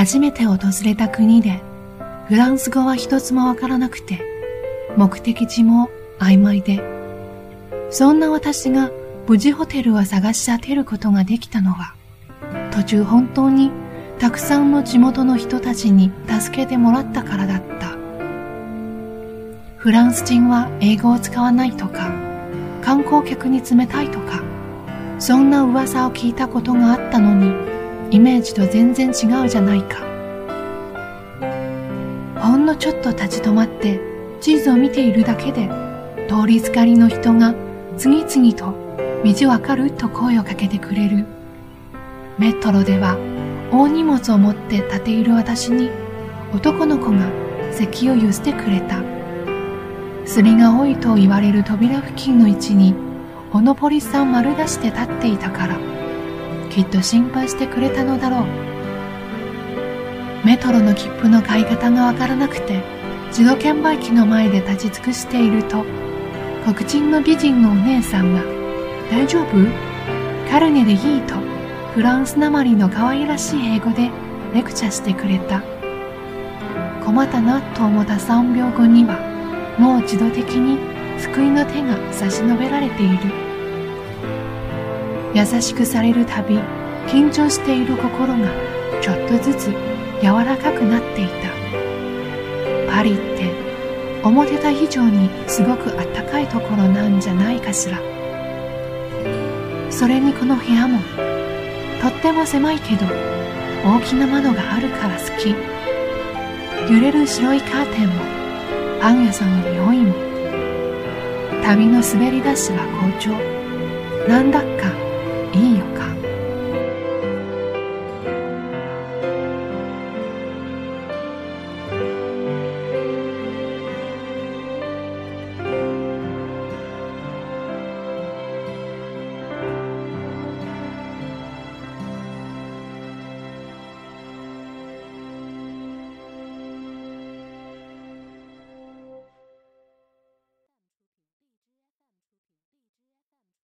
初めて訪れた国でフランス語は一つもわからなくて目的地も曖昧でそんな私が無事ホテルを探し当てることができたのは途中本当にたくさんの地元の人たちに助けてもらったからだった。フランス人は英語を使わないとか観光客に冷たいとかそんな噂を聞いたことがあったのにイメージと全然違うじゃないか。ほんのちょっと立ち止まって地図を見ているだけで通りすがりの人が次々と道わかると声をかけてくれる。メトロでは大荷物を持って立ている私に男の子が席を譲ってくれた。すりが多いと言われる扉付近の位置にオノポリスさん丸出して立っていたからきっと心配してくれたのだろう。メトロの切符の買い方がわからなくて自動券売機の前で立ち尽くしていると黒人の美人のお姉さんが「大丈夫？カルネでいい」とフランスなまりの可愛らしい英語でレクチャーしてくれた。困ったなと思った3秒後にはもう自動的に救いの手が差し伸べられている。優しくされるたび緊張している心がちょっとずつ柔らかくなっていた。パリって思ってた以上にすごくあったかいところなんじゃないかしら。それにこの部屋もとっても狭いけど大きな窓があるから好き。揺れる白いカーテンもパン屋さんの匂いも。旅の滑り出しは好調。なんだかいいのか。